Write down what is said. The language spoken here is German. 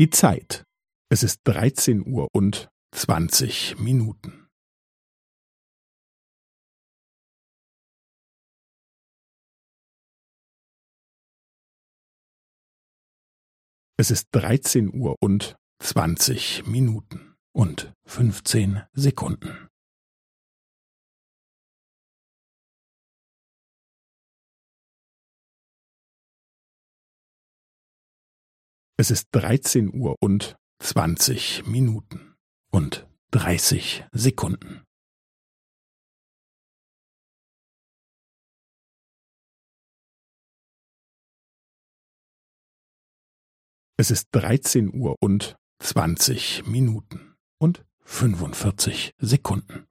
Die Zeit. Es ist dreizehn Uhr und zwanzig Minuten. Es ist dreizehn Uhr und zwanzig Minuten und fünfzehn Sekunden. Es ist dreizehn Uhr und zwanzig Minuten und dreißig Sekunden. Es ist dreizehn Uhr und zwanzig Minuten und fünfundvierzig Sekunden.